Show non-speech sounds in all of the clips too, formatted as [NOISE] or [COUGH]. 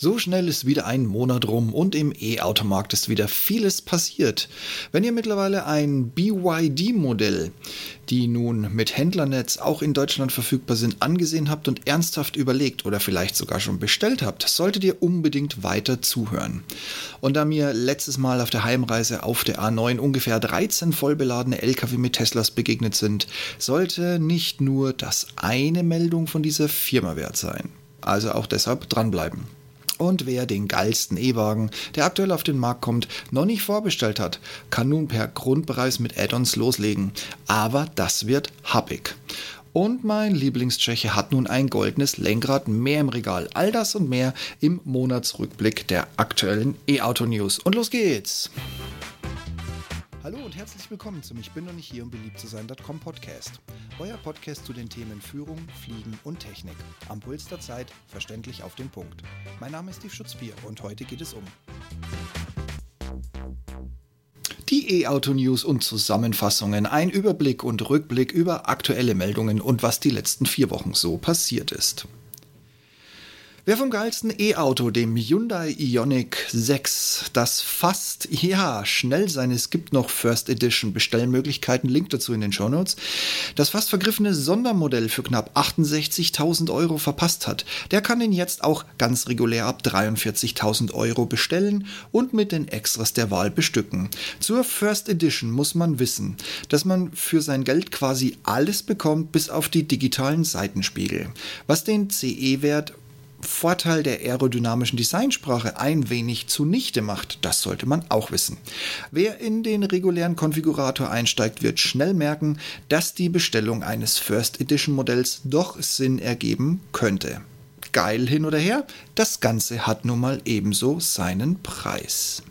So schnell ist wieder ein Monat rum und im E-Automarkt ist wieder vieles passiert. Wenn ihr mittlerweile ein BYD-Modell, die nun mit Händlernetz auch in Deutschland verfügbar sind, angesehen habt und ernsthaft überlegt oder vielleicht sogar schon bestellt habt, solltet ihr unbedingt weiter zuhören. Und da mir letztes Mal auf der Heimreise auf der A9 ungefähr 13 vollbeladene LKW mit Teslas begegnet sind, sollte nicht nur das eine Meldung von dieser Firma wert sein. Also auch deshalb dranbleiben. Und wer den geilsten E-Wagen, der aktuell auf den Markt kommt, noch nicht vorbestellt hat, kann nun per Grundpreis mit Add-ons loslegen. Aber das wird happig. Und mein Lieblingstscheche hat nun ein goldenes Lenkrad mehr im Regal. All das und mehr im Monatsrückblick der aktuellen E-Auto-News. Und los geht's! Hallo und herzlich willkommen zum Ich bin noch nicht hier, um beliebt zu sein.com Podcast. Euer Podcast zu den Themen Führung, Fliegen und Technik. Am Puls der Zeit, verständlich auf den Punkt. Mein Name ist Steve Schutzbier und heute geht es um die E-Auto-News und Zusammenfassungen, ein Überblick und Rückblick über aktuelle Meldungen und was die letzten vier Wochen so passiert ist. Wer vom geilsten E-Auto, dem Hyundai Ioniq 6, das fast, ja, schnell sein, es gibt noch First Edition Bestellmöglichkeiten, Link dazu in den Show Notes, das fast vergriffene Sondermodell für knapp 68.000 Euro verpasst hat, der kann ihn jetzt auch ganz regulär ab 43.000 Euro bestellen und mit den Extras der Wahl bestücken. Zur First Edition muss man wissen, dass man für sein Geld quasi alles bekommt, bis auf die digitalen Seitenspiegel, was den CE-Wert Vorteil der aerodynamischen Designsprache ein wenig zunichte macht. Das sollte man auch wissen. Wer in den regulären Konfigurator einsteigt, wird schnell merken, dass die Bestellung eines First Edition Modells doch Sinn ergeben könnte. Geil hin oder her, das Ganze hat nun mal ebenso seinen Preis.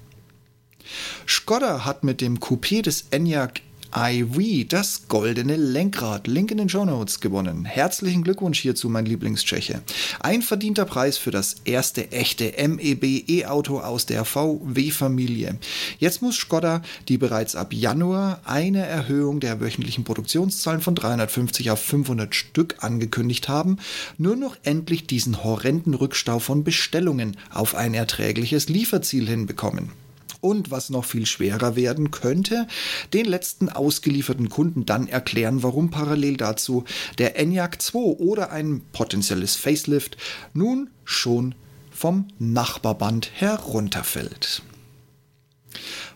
Skoda hat mit dem Coupé des Enyaq iV, das goldene Lenkrad, Link in den Show Notes gewonnen. Herzlichen Glückwunsch hierzu, mein Lieblingstscheche. Ein verdienter Preis für das erste echte MEB E-Auto aus der VW-Familie. Jetzt muss Skoda, die bereits ab Januar eine Erhöhung der wöchentlichen Produktionszahlen von 350 auf 500 Stück angekündigt haben, nur noch endlich diesen horrenden Rückstau von Bestellungen auf ein erträgliches Lieferziel hinbekommen und was noch viel schwerer werden könnte, den letzten ausgelieferten Kunden dann erklären, warum parallel dazu der Enyaq 2 oder ein potenzielles Facelift nun schon vom Nachbarband herunterfällt.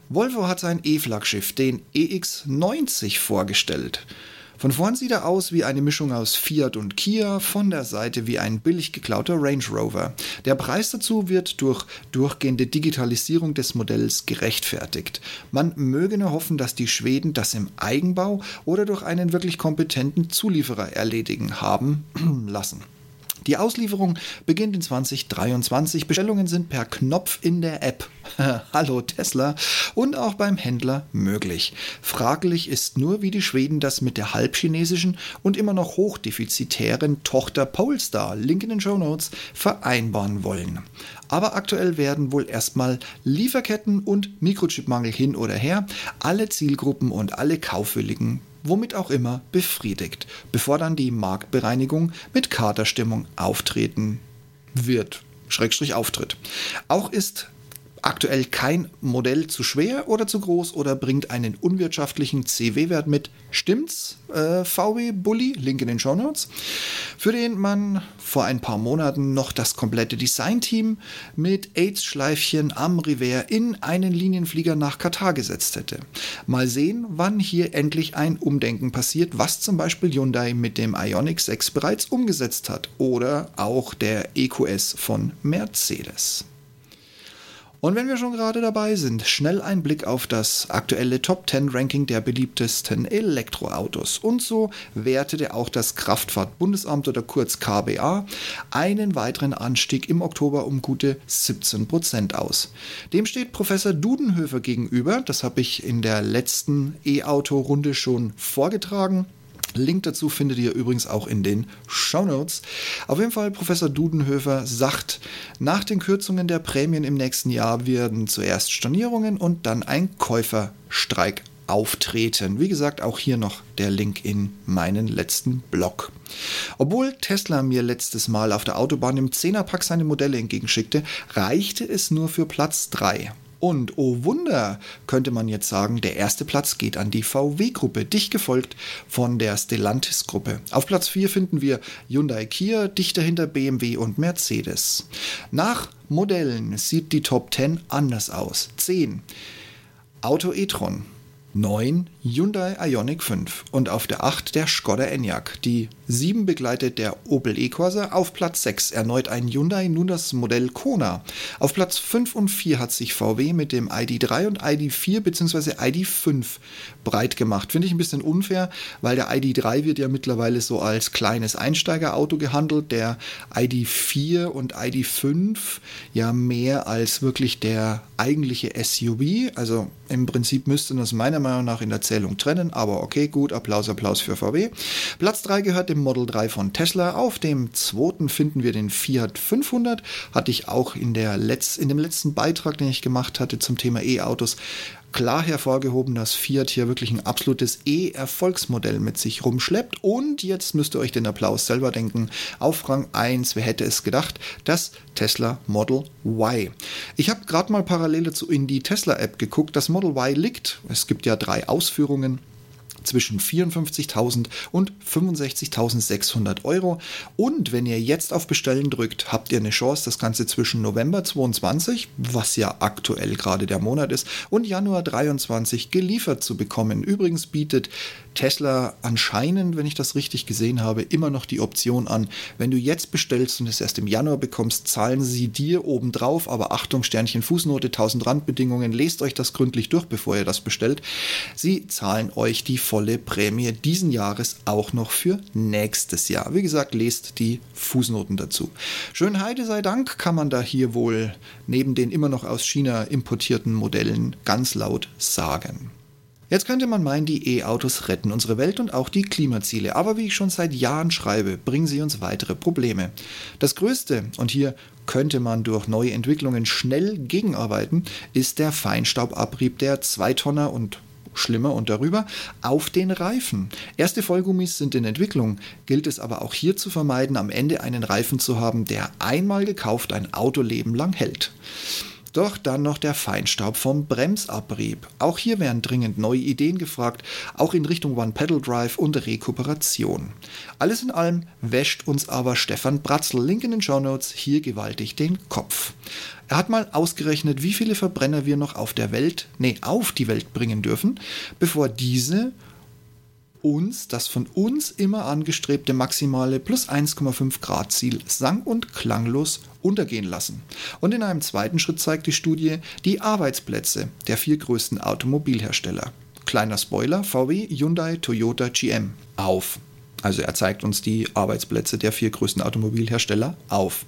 Volvo hat sein E-Flaggschiff, den EX90, vorgestellt. Von vorn sieht er aus wie eine Mischung aus Fiat und Kia, von der Seite wie ein billig geklauter Range Rover. Der Preis dazu wird durch durchgehende Digitalisierung des Modells gerechtfertigt. Man möge nur hoffen, dass die Schweden das im Eigenbau oder durch einen wirklich kompetenten Zulieferer erledigen haben [CLEARS THROAT] lassen. Die Auslieferung beginnt in 2023. Bestellungen sind per Knopf in der App. [LAUGHS] Hallo Tesla und auch beim Händler möglich. Fraglich ist nur, wie die Schweden das mit der halbchinesischen und immer noch hochdefizitären Tochter Polestar, Link in den Show Notes, vereinbaren wollen. Aber aktuell werden wohl erstmal Lieferketten und Mikrochipmangel hin oder her alle Zielgruppen und alle Kaufwilligen womit auch immer, befriedigt, bevor dann die Marktbereinigung mit Katerstimmung auftreten wird. Schrägstrich auftritt. Auch ist aktuell kein Modell zu schwer oder zu groß oder bringt einen unwirtschaftlichen CW-Wert mit. Stimmt's? Äh, VW Bully, Link in den Show Notes, für den man vor ein paar Monaten noch das komplette Designteam mit AIDS-Schleifchen am Revers in einen Linienflieger nach Katar gesetzt hätte. Mal sehen, wann hier endlich ein Umdenken passiert, was zum Beispiel Hyundai mit dem Ioniq 6 bereits umgesetzt hat oder auch der EQS von Mercedes. Und wenn wir schon gerade dabei sind, schnell ein Blick auf das aktuelle Top 10 Ranking der beliebtesten Elektroautos. Und so wertete auch das Kraftfahrtbundesamt oder kurz KBA einen weiteren Anstieg im Oktober um gute 17 Prozent aus. Dem steht Professor Dudenhöfer gegenüber. Das habe ich in der letzten E-Auto-Runde schon vorgetragen. Link dazu findet ihr übrigens auch in den Show Notes. Auf jeden Fall, Professor Dudenhöfer sagt, nach den Kürzungen der Prämien im nächsten Jahr werden zuerst Stornierungen und dann ein Käuferstreik auftreten. Wie gesagt, auch hier noch der Link in meinen letzten Blog. Obwohl Tesla mir letztes Mal auf der Autobahn im 10er-Pack seine Modelle entgegenschickte, reichte es nur für Platz 3. Und oh Wunder, könnte man jetzt sagen, der erste Platz geht an die VW-Gruppe, dicht gefolgt von der Stellantis-Gruppe. Auf Platz 4 finden wir Hyundai Kia, dicht dahinter BMW und Mercedes. Nach Modellen sieht die Top 10 anders aus. 10. Auto e-tron. 9 Hyundai Ioniq 5 und auf der 8 der Skoda Enyaq. Die 7 begleitet der Opel E-Corsa, auf Platz 6 erneut ein Hyundai, nun das Modell Kona. Auf Platz 5 und 4 hat sich VW mit dem ID3 und ID4 bzw. ID5 breit gemacht. Finde ich ein bisschen unfair, weil der ID3 wird ja mittlerweile so als kleines Einsteigerauto gehandelt, der ID4 und ID5 ja mehr als wirklich der eigentliche SUV. Also im Prinzip müsste das meiner Meinung nach in der Zählung trennen, aber okay, gut, Applaus, Applaus für VW. Platz 3 gehört dem Model 3 von Tesla. Auf dem zweiten finden wir den Fiat 500. Hatte ich auch in, der Letz-, in dem letzten Beitrag, den ich gemacht hatte zum Thema E-Autos, klar hervorgehoben, dass Fiat hier wirklich ein absolutes E-Erfolgsmodell mit sich rumschleppt. Und jetzt müsst ihr euch den Applaus selber denken. Auf Rang 1, wer hätte es gedacht, das Tesla Model Y. Ich habe gerade mal parallel dazu in die Tesla-App geguckt. Das Model Y liegt, es gibt ja drei Ausführungen zwischen 54.000 und 65.600 Euro. Und wenn ihr jetzt auf Bestellen drückt, habt ihr eine Chance, das Ganze zwischen November 22, was ja aktuell gerade der Monat ist, und Januar 23 geliefert zu bekommen. Übrigens bietet Tesla anscheinend, wenn ich das richtig gesehen habe, immer noch die Option an, wenn du jetzt bestellst und es erst im Januar bekommst, zahlen sie dir obendrauf, aber Achtung, Sternchen, Fußnote, 1000 Randbedingungen, lest euch das gründlich durch, bevor ihr das bestellt. Sie zahlen euch die volle Prämie diesen Jahres auch noch für nächstes Jahr. Wie gesagt, lest die Fußnoten dazu. Schönheide sei Dank kann man da hier wohl neben den immer noch aus China importierten Modellen ganz laut sagen. Jetzt könnte man meinen, die E-Autos retten unsere Welt und auch die Klimaziele, aber wie ich schon seit Jahren schreibe, bringen sie uns weitere Probleme. Das größte, und hier könnte man durch neue Entwicklungen schnell gegenarbeiten, ist der Feinstaubabrieb der Zweitonner und schlimmer und darüber, auf den Reifen. Erste Vollgummis sind in Entwicklung, gilt es aber auch hier zu vermeiden, am Ende einen Reifen zu haben, der einmal gekauft ein Autoleben lang hält. Doch dann noch der Feinstaub vom Bremsabrieb. Auch hier wären dringend neue Ideen gefragt, auch in Richtung One-Pedal-Drive und Rekuperation. Alles in allem wäscht uns aber Stefan Bratzl, Link in den Show Notes, hier gewaltig den Kopf. Er hat mal ausgerechnet, wie viele Verbrenner wir noch auf der Welt, nee, auf die Welt bringen dürfen, bevor diese uns das von uns immer angestrebte maximale plus 1,5 Grad Ziel sang- und klanglos untergehen lassen. Und in einem zweiten Schritt zeigt die Studie die Arbeitsplätze der vier größten Automobilhersteller. Kleiner Spoiler, VW, Hyundai, Toyota, GM auf. Also er zeigt uns die Arbeitsplätze der vier größten Automobilhersteller auf.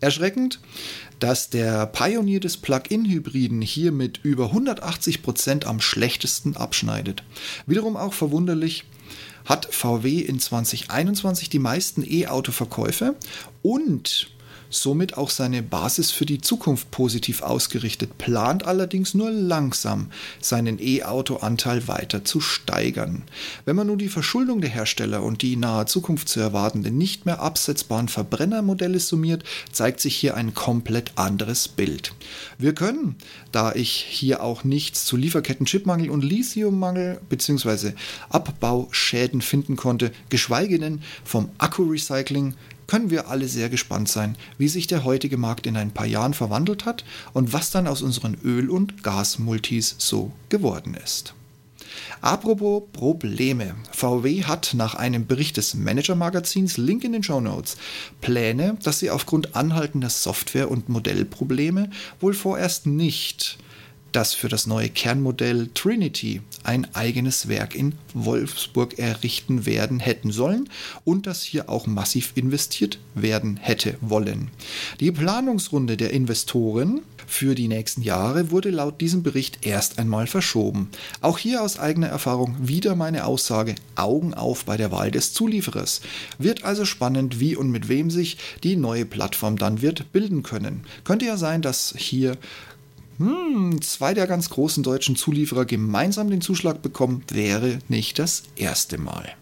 Erschreckend, dass der Pionier des Plug-in-Hybriden hier mit über 180 Prozent am schlechtesten abschneidet. Wiederum auch verwunderlich, hat VW in 2021 die meisten E-Auto-Verkäufe und somit auch seine Basis für die Zukunft positiv ausgerichtet, plant allerdings nur langsam seinen E-Auto-Anteil weiter zu steigern. Wenn man nun die Verschuldung der Hersteller und die in naher Zukunft zu erwartenden nicht mehr absetzbaren Verbrennermodelle summiert, zeigt sich hier ein komplett anderes Bild. Wir können, da ich hier auch nichts zu Lieferketten-Chipmangel und Lithiummangel bzw. Abbauschäden finden konnte, geschweige denn vom Akku-Recycling können wir alle sehr gespannt sein, wie sich der heutige Markt in ein paar Jahren verwandelt hat und was dann aus unseren Öl- und Gasmultis so geworden ist. Apropos Probleme. VW hat nach einem Bericht des Manager-Magazins, Link in den Show Notes, Pläne, dass sie aufgrund anhaltender Software- und Modellprobleme wohl vorerst nicht das für das neue Kernmodell Trinity ein eigenes Werk in Wolfsburg errichten werden hätten sollen und das hier auch massiv investiert werden hätte wollen. Die Planungsrunde der Investoren für die nächsten Jahre wurde laut diesem Bericht erst einmal verschoben. Auch hier aus eigener Erfahrung wieder meine Aussage, Augen auf bei der Wahl des Zulieferers. Wird also spannend, wie und mit wem sich die neue Plattform dann wird bilden können. Könnte ja sein, dass hier hm, zwei der ganz großen deutschen Zulieferer gemeinsam den Zuschlag bekommen, wäre nicht das erste Mal.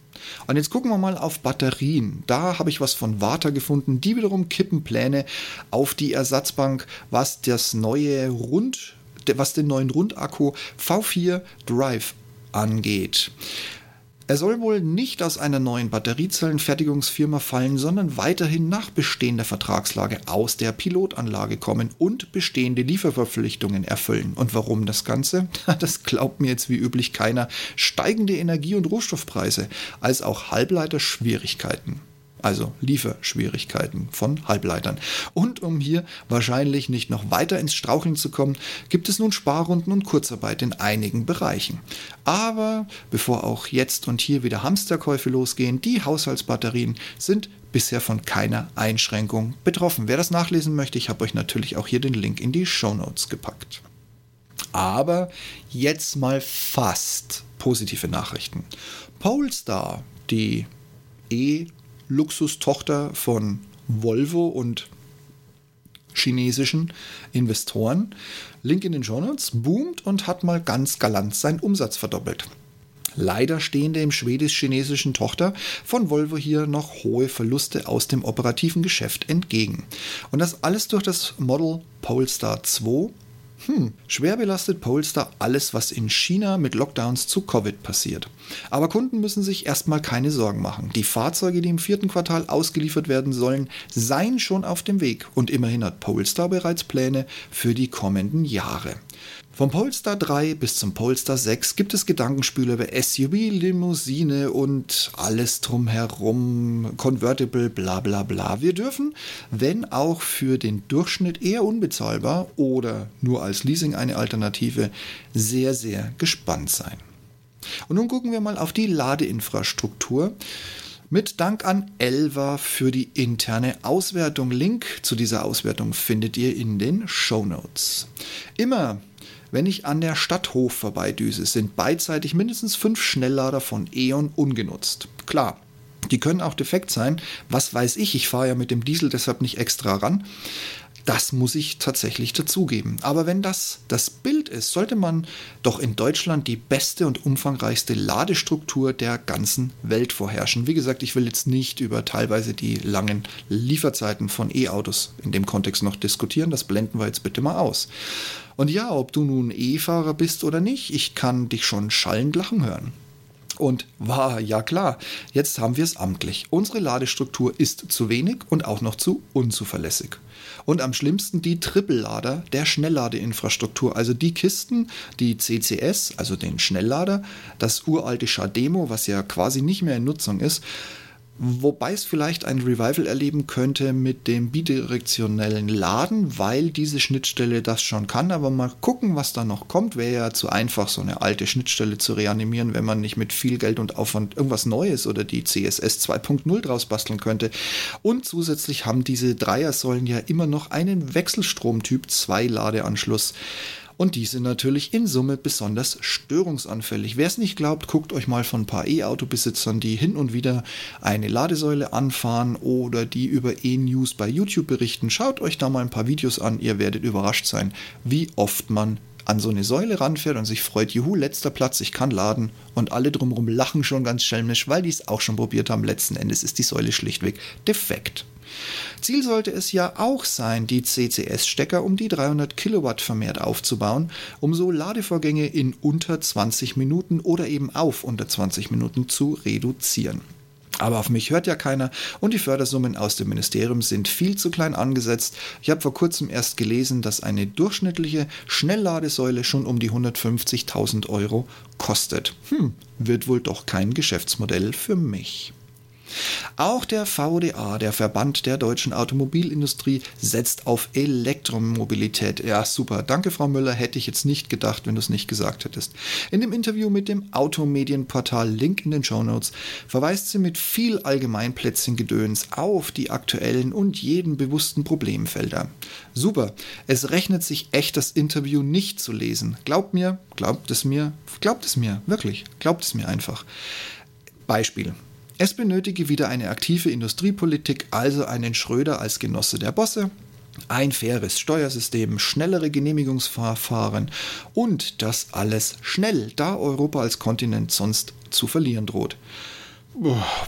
Und jetzt gucken wir mal auf Batterien. Da habe ich was von Warta gefunden. Die wiederum kippen Pläne auf die Ersatzbank, was das neue Rund, was den neuen Rundakku V4 Drive angeht. Er soll wohl nicht aus einer neuen Batteriezellenfertigungsfirma fallen, sondern weiterhin nach bestehender Vertragslage aus der Pilotanlage kommen und bestehende Lieferverpflichtungen erfüllen. Und warum das Ganze? [LAUGHS] Das glaubt mir jetzt wie üblich keiner. Steigende Energie- und Rohstoffpreise, als auch Halbleiterschwierigkeiten also Lieferschwierigkeiten von Halbleitern. Und um hier wahrscheinlich nicht noch weiter ins Straucheln zu kommen, gibt es nun Sparrunden und Kurzarbeit in einigen Bereichen. Aber bevor auch jetzt und hier wieder Hamsterkäufe losgehen, die Haushaltsbatterien sind bisher von keiner Einschränkung betroffen. Wer das nachlesen möchte, ich habe euch natürlich auch hier den Link in die Show Notes gepackt. Aber jetzt mal fast positive Nachrichten. Polestar, die E Luxustochter von Volvo und chinesischen Investoren. Link in den Notes, boomt und hat mal ganz galant seinen Umsatz verdoppelt. Leider stehen dem schwedisch-chinesischen Tochter von Volvo hier noch hohe Verluste aus dem operativen Geschäft entgegen. Und das alles durch das Model Polestar 2 hm, schwer belastet Polestar alles, was in China mit Lockdowns zu Covid passiert. Aber Kunden müssen sich erstmal keine Sorgen machen. Die Fahrzeuge, die im vierten Quartal ausgeliefert werden sollen, seien schon auf dem Weg und immerhin hat Polestar bereits Pläne für die kommenden Jahre. Vom Polestar 3 bis zum Polestar 6 gibt es Gedankenspiele über SUV, Limousine und alles drumherum, Convertible, bla bla bla. Wir dürfen, wenn auch für den Durchschnitt eher unbezahlbar oder nur als Leasing eine Alternative, sehr, sehr gespannt sein. Und nun gucken wir mal auf die Ladeinfrastruktur. Mit Dank an Elva für die interne Auswertung. Link zu dieser Auswertung findet ihr in den Show Notes. Immer wenn ich an der Stadthof vorbeidüse, sind beidseitig mindestens fünf Schnelllader von E.ON ungenutzt. Klar, die können auch defekt sein. Was weiß ich, ich fahre ja mit dem Diesel deshalb nicht extra ran. Das muss ich tatsächlich dazugeben. Aber wenn das das Bild ist, sollte man doch in Deutschland die beste und umfangreichste Ladestruktur der ganzen Welt vorherrschen. Wie gesagt, ich will jetzt nicht über teilweise die langen Lieferzeiten von E-Autos in dem Kontext noch diskutieren. Das blenden wir jetzt bitte mal aus. Und ja, ob du nun E-Fahrer bist oder nicht, ich kann dich schon schallend lachen hören. Und war, ja klar, jetzt haben wir es amtlich. Unsere Ladestruktur ist zu wenig und auch noch zu unzuverlässig. Und am schlimmsten die Trippellader der Schnellladeinfrastruktur, also die Kisten, die CCS, also den Schnelllader, das uralte Schademo, was ja quasi nicht mehr in Nutzung ist, Wobei es vielleicht ein Revival erleben könnte mit dem bidirektionellen Laden, weil diese Schnittstelle das schon kann. Aber mal gucken, was da noch kommt. Wäre ja zu einfach, so eine alte Schnittstelle zu reanimieren, wenn man nicht mit viel Geld und Aufwand irgendwas Neues oder die CSS 2.0 draus basteln könnte. Und zusätzlich haben diese Dreiersäulen ja immer noch einen Wechselstrom-Typ 2 Ladeanschluss. Und die sind natürlich in Summe besonders störungsanfällig. Wer es nicht glaubt, guckt euch mal von ein paar E-Auto-Besitzern, die hin und wieder eine Ladesäule anfahren oder die über E-News bei YouTube berichten. Schaut euch da mal ein paar Videos an, ihr werdet überrascht sein, wie oft man an so eine Säule ranfährt und sich freut, juhu, letzter Platz, ich kann laden. Und alle drumherum lachen schon ganz schelmisch, weil die es auch schon probiert haben. Letzten Endes ist die Säule schlichtweg defekt. Ziel sollte es ja auch sein, die CCS-Stecker um die 300 Kilowatt vermehrt aufzubauen, um so Ladevorgänge in unter 20 Minuten oder eben auf unter 20 Minuten zu reduzieren. Aber auf mich hört ja keiner und die Fördersummen aus dem Ministerium sind viel zu klein angesetzt. Ich habe vor kurzem erst gelesen, dass eine durchschnittliche Schnellladesäule schon um die 150.000 Euro kostet. Hm, wird wohl doch kein Geschäftsmodell für mich. Auch der VDA, der Verband der deutschen Automobilindustrie, setzt auf Elektromobilität. Ja, super. Danke, Frau Müller. Hätte ich jetzt nicht gedacht, wenn du es nicht gesagt hättest. In dem Interview mit dem Automedienportal Link in den Show Notes verweist sie mit viel Allgemeinplätzchen-Gedöns auf die aktuellen und jeden bewussten Problemfelder. Super. Es rechnet sich echt, das Interview nicht zu lesen. Glaubt mir, glaubt es mir, glaubt es mir, wirklich, glaubt es mir einfach. Beispiel. Es benötige wieder eine aktive Industriepolitik, also einen Schröder als Genosse der Bosse, ein faires Steuersystem, schnellere Genehmigungsverfahren und das alles schnell, da Europa als Kontinent sonst zu verlieren droht.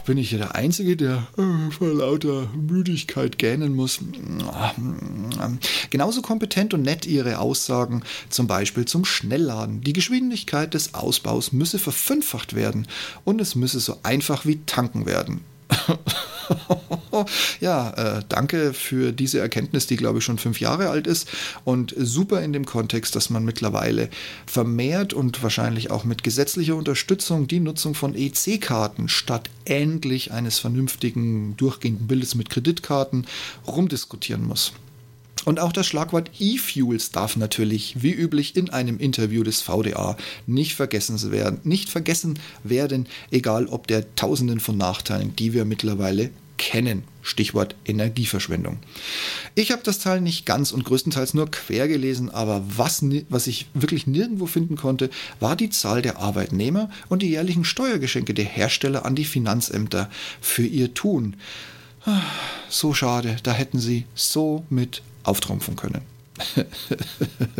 Bin ich hier der Einzige, der äh, vor lauter Müdigkeit gähnen muss? Genauso kompetent und nett Ihre Aussagen, zum Beispiel zum Schnellladen. Die Geschwindigkeit des Ausbaus müsse verfünffacht werden und es müsse so einfach wie tanken werden. [LAUGHS] ja, äh, danke für diese Erkenntnis, die glaube ich schon fünf Jahre alt ist und super in dem Kontext, dass man mittlerweile vermehrt und wahrscheinlich auch mit gesetzlicher Unterstützung die Nutzung von EC-Karten statt endlich eines vernünftigen durchgehenden Bildes mit Kreditkarten rumdiskutieren muss. Und auch das Schlagwort E-Fuels darf natürlich, wie üblich in einem Interview des VDA, nicht vergessen werden, nicht vergessen werden, egal ob der Tausenden von Nachteilen, die wir mittlerweile kennen. Stichwort Energieverschwendung. Ich habe das Teil nicht ganz und größtenteils nur quer gelesen, aber was, was ich wirklich nirgendwo finden konnte, war die Zahl der Arbeitnehmer und die jährlichen Steuergeschenke der Hersteller an die Finanzämter für ihr Tun. Ah, so schade, da hätten sie so mit auftrumpfen können. [LAUGHS]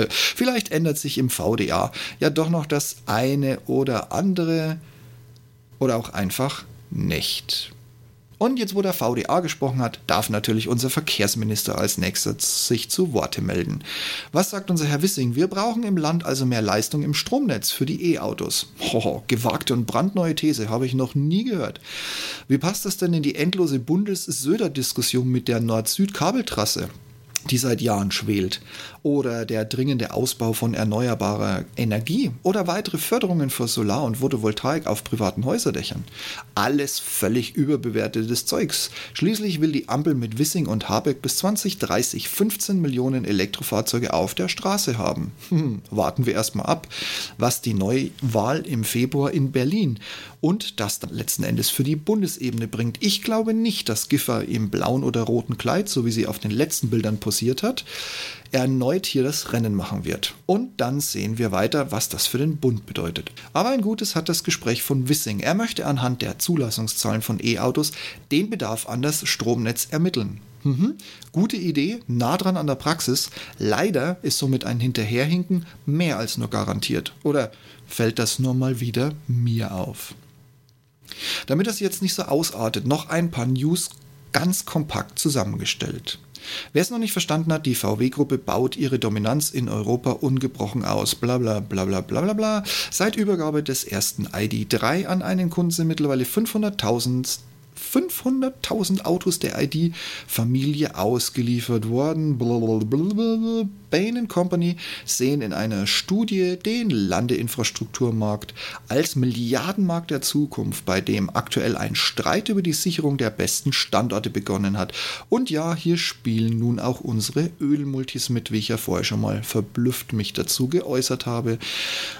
Vielleicht ändert sich im VDA ja doch noch das eine oder andere oder auch einfach nicht. Und jetzt, wo der VDA gesprochen hat, darf natürlich unser Verkehrsminister als nächstes sich zu Worte melden. Was sagt unser Herr Wissing? Wir brauchen im Land also mehr Leistung im Stromnetz für die E-Autos. Oh, gewagte und brandneue These, habe ich noch nie gehört. Wie passt das denn in die endlose Bundes-Söder-Diskussion mit der Nord-Süd-Kabeltrasse? Die seit Jahren schwelt, oder der dringende Ausbau von erneuerbarer Energie oder weitere Förderungen für Solar- und Photovoltaik auf privaten Häuserdächern. Alles völlig überbewertetes Zeugs. Schließlich will die Ampel mit Wissing und Habeck bis 2030 15 Millionen Elektrofahrzeuge auf der Straße haben. Hm, warten wir erstmal ab, was die Neuwahl im Februar in Berlin und das dann letzten Endes für die Bundesebene bringt. Ich glaube nicht, dass Giffer im blauen oder roten Kleid, so wie sie auf den letzten Bildern posiert hat, erneut hier das Rennen machen wird. Und dann sehen wir weiter, was das für den Bund bedeutet. Aber ein Gutes hat das Gespräch von Wissing. Er möchte anhand der Zulassungszahlen von E-Autos den Bedarf an das Stromnetz ermitteln. Mhm. Gute Idee, nah dran an der Praxis. Leider ist somit ein Hinterherhinken mehr als nur garantiert. Oder fällt das nur mal wieder mir auf? Damit das jetzt nicht so ausartet, noch ein paar News ganz kompakt zusammengestellt. Wer es noch nicht verstanden hat, die VW-Gruppe baut ihre Dominanz in Europa ungebrochen aus. Bla bla bla bla bla bla bla. Seit Übergabe des ersten ID3 an einen Kunden sind mittlerweile 500.000 500.000 Autos der ID-Familie ausgeliefert worden. Bain Company sehen in einer Studie den Landeinfrastrukturmarkt als Milliardenmarkt der Zukunft, bei dem aktuell ein Streit über die Sicherung der besten Standorte begonnen hat. Und ja, hier spielen nun auch unsere Ölmultis mit, wie ich ja vorher schon mal verblüfft mich dazu geäußert habe.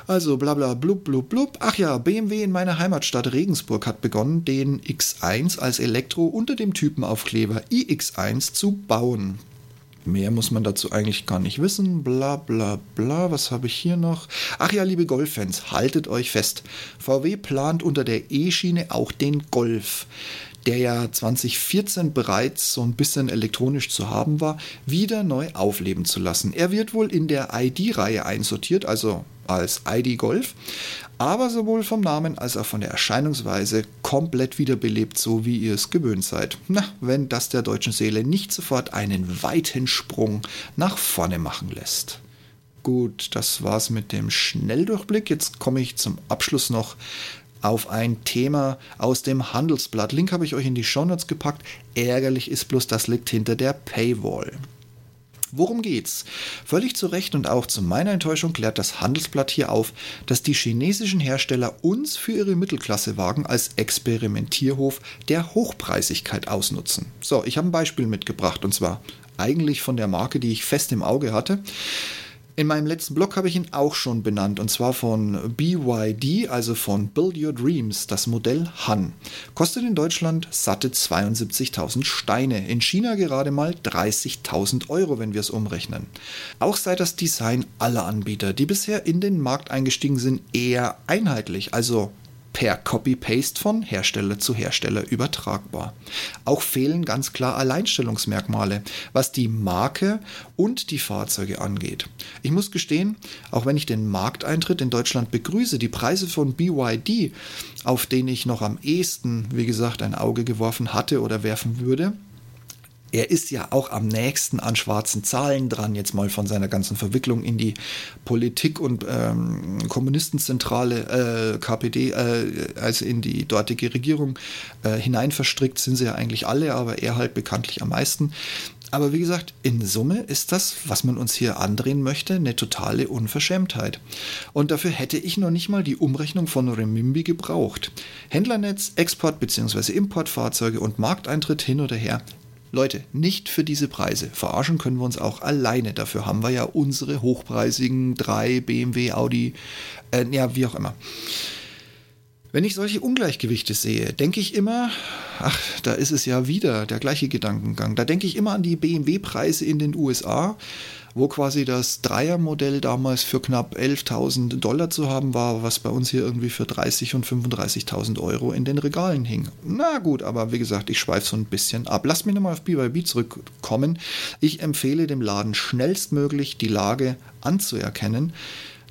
Also bla bla blub blub blub. Ach ja, BMW in meiner Heimatstadt Regensburg hat begonnen, den X1 als Elektro unter dem Typenaufkleber iX1 zu bauen. Mehr muss man dazu eigentlich gar nicht wissen. Bla bla bla. Was habe ich hier noch? Ach ja, liebe Golffans, haltet euch fest. VW plant unter der E-Schiene auch den Golf, der ja 2014 bereits so ein bisschen elektronisch zu haben war, wieder neu aufleben zu lassen. Er wird wohl in der ID-Reihe einsortiert, also als ID Golf, aber sowohl vom Namen als auch von der Erscheinungsweise komplett wiederbelebt, so wie ihr es gewöhnt seid. Na, wenn das der deutschen Seele nicht sofort einen weiten Sprung nach vorne machen lässt. Gut, das war's mit dem Schnelldurchblick. Jetzt komme ich zum Abschluss noch auf ein Thema aus dem Handelsblatt. Link habe ich euch in die Shownotes gepackt. Ärgerlich ist bloß, das liegt hinter der Paywall. Worum geht's? Völlig zu Recht und auch zu meiner Enttäuschung klärt das Handelsblatt hier auf, dass die chinesischen Hersteller uns für ihre Mittelklassewagen als Experimentierhof der Hochpreisigkeit ausnutzen. So, ich habe ein Beispiel mitgebracht und zwar eigentlich von der Marke, die ich fest im Auge hatte. In meinem letzten Blog habe ich ihn auch schon benannt und zwar von BYD, also von Build Your Dreams, das Modell Han. Kostet in Deutschland satte 72.000 Steine, in China gerade mal 30.000 Euro, wenn wir es umrechnen. Auch sei das Design aller Anbieter, die bisher in den Markt eingestiegen sind, eher einheitlich, also per Copy-Paste von Hersteller zu Hersteller übertragbar. Auch fehlen ganz klar Alleinstellungsmerkmale, was die Marke und die Fahrzeuge angeht. Ich muss gestehen, auch wenn ich den Markteintritt in Deutschland begrüße, die Preise von BYD, auf den ich noch am ehesten, wie gesagt, ein Auge geworfen hatte oder werfen würde, er ist ja auch am nächsten an schwarzen Zahlen dran, jetzt mal von seiner ganzen Verwicklung in die Politik und ähm, Kommunistenzentrale äh, KPD, äh, also in die dortige Regierung äh, hinein verstrickt sind sie ja eigentlich alle, aber er halt bekanntlich am meisten. Aber wie gesagt, in Summe ist das, was man uns hier andrehen möchte, eine totale Unverschämtheit. Und dafür hätte ich noch nicht mal die Umrechnung von Remimbi gebraucht. Händlernetz, Export- bzw. Importfahrzeuge und Markteintritt hin oder her Leute, nicht für diese Preise. Verarschen können wir uns auch alleine. Dafür haben wir ja unsere hochpreisigen drei BMW, Audi, äh, ja, wie auch immer. Wenn ich solche Ungleichgewichte sehe, denke ich immer, ach, da ist es ja wieder der gleiche Gedankengang. Da denke ich immer an die BMW-Preise in den USA wo quasi das Dreiermodell damals für knapp 11.000 Dollar zu haben war, was bei uns hier irgendwie für 30 und 35.000 Euro in den Regalen hing. Na gut, aber wie gesagt, ich schweife so ein bisschen ab. Lasst mich nochmal auf BYB zurückkommen. Ich empfehle dem Laden schnellstmöglich die Lage anzuerkennen.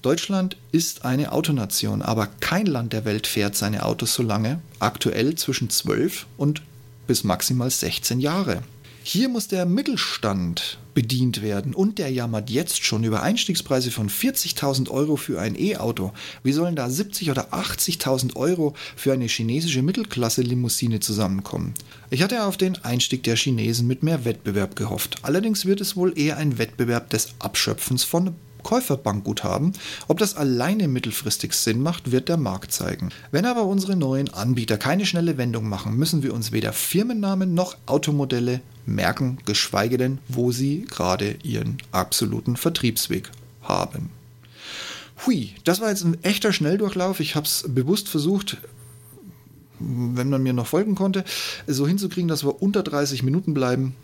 Deutschland ist eine Autonation, aber kein Land der Welt fährt seine Autos so lange, aktuell zwischen 12 und bis maximal 16 Jahre. Hier muss der Mittelstand bedient werden und der jammert jetzt schon über Einstiegspreise von 40.000 Euro für ein E-Auto. Wie sollen da 70.000 oder 80.000 Euro für eine chinesische Mittelklasse-Limousine zusammenkommen? Ich hatte auf den Einstieg der Chinesen mit mehr Wettbewerb gehofft. Allerdings wird es wohl eher ein Wettbewerb des Abschöpfens von Käuferbankguthaben. Ob das alleine mittelfristig Sinn macht, wird der Markt zeigen. Wenn aber unsere neuen Anbieter keine schnelle Wendung machen, müssen wir uns weder Firmennamen noch Automodelle merken, geschweige denn, wo sie gerade ihren absoluten Vertriebsweg haben. Hui, das war jetzt ein echter Schnelldurchlauf. Ich habe es bewusst versucht, wenn man mir noch folgen konnte, so hinzukriegen, dass wir unter 30 Minuten bleiben.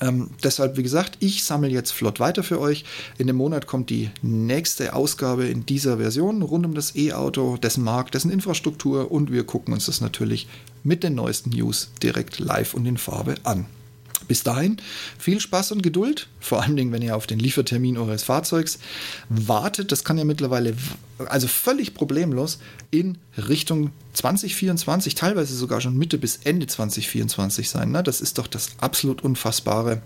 Ähm, deshalb, wie gesagt, ich sammle jetzt flott weiter für euch. In dem Monat kommt die nächste Ausgabe in dieser Version rund um das E-Auto, dessen Markt, dessen Infrastruktur und wir gucken uns das natürlich mit den neuesten News direkt live und in Farbe an. Bis dahin viel Spaß und Geduld, vor allen Dingen, wenn ihr auf den Liefertermin eures Fahrzeugs wartet. Das kann ja mittlerweile, also völlig problemlos, in Richtung 2024, teilweise sogar schon Mitte bis Ende 2024 sein. Ne? Das ist doch das absolut Unfassbare.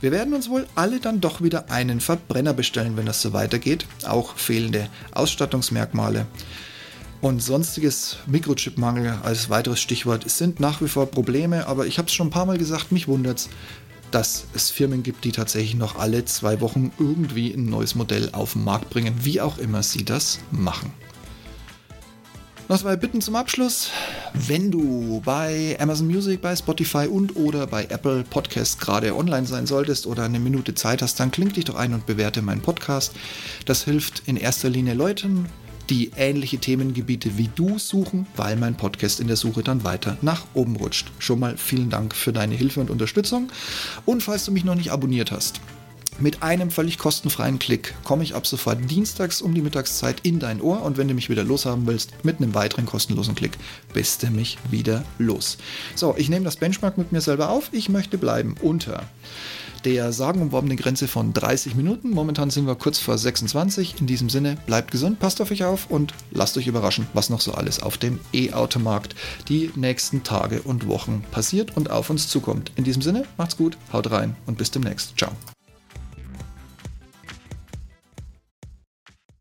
Wir werden uns wohl alle dann doch wieder einen Verbrenner bestellen, wenn das so weitergeht. Auch fehlende Ausstattungsmerkmale und sonstiges Mikrochipmangel als weiteres Stichwort sind nach wie vor Probleme, aber ich habe es schon ein paar Mal gesagt, mich wundert es, dass es Firmen gibt, die tatsächlich noch alle zwei Wochen irgendwie ein neues Modell auf den Markt bringen, wie auch immer sie das machen. Noch zwei Bitten zum Abschluss. Wenn du bei Amazon Music, bei Spotify und oder bei Apple Podcasts gerade online sein solltest oder eine Minute Zeit hast, dann kling dich doch ein und bewerte meinen Podcast. Das hilft in erster Linie Leuten, die ähnliche Themengebiete wie du suchen, weil mein Podcast in der Suche dann weiter nach oben rutscht. Schon mal vielen Dank für deine Hilfe und Unterstützung. Und falls du mich noch nicht abonniert hast, mit einem völlig kostenfreien Klick komme ich ab sofort dienstags um die Mittagszeit in dein Ohr und wenn du mich wieder loshaben willst, mit einem weiteren kostenlosen Klick, bist du mich wieder los. So, ich nehme das Benchmark mit mir selber auf. Ich möchte bleiben unter der sagenumworbenen Grenze von 30 Minuten. Momentan sind wir kurz vor 26. In diesem Sinne, bleibt gesund, passt auf euch auf und lasst euch überraschen, was noch so alles auf dem E-Automarkt die nächsten Tage und Wochen passiert und auf uns zukommt. In diesem Sinne, macht's gut, haut rein und bis demnächst. Ciao.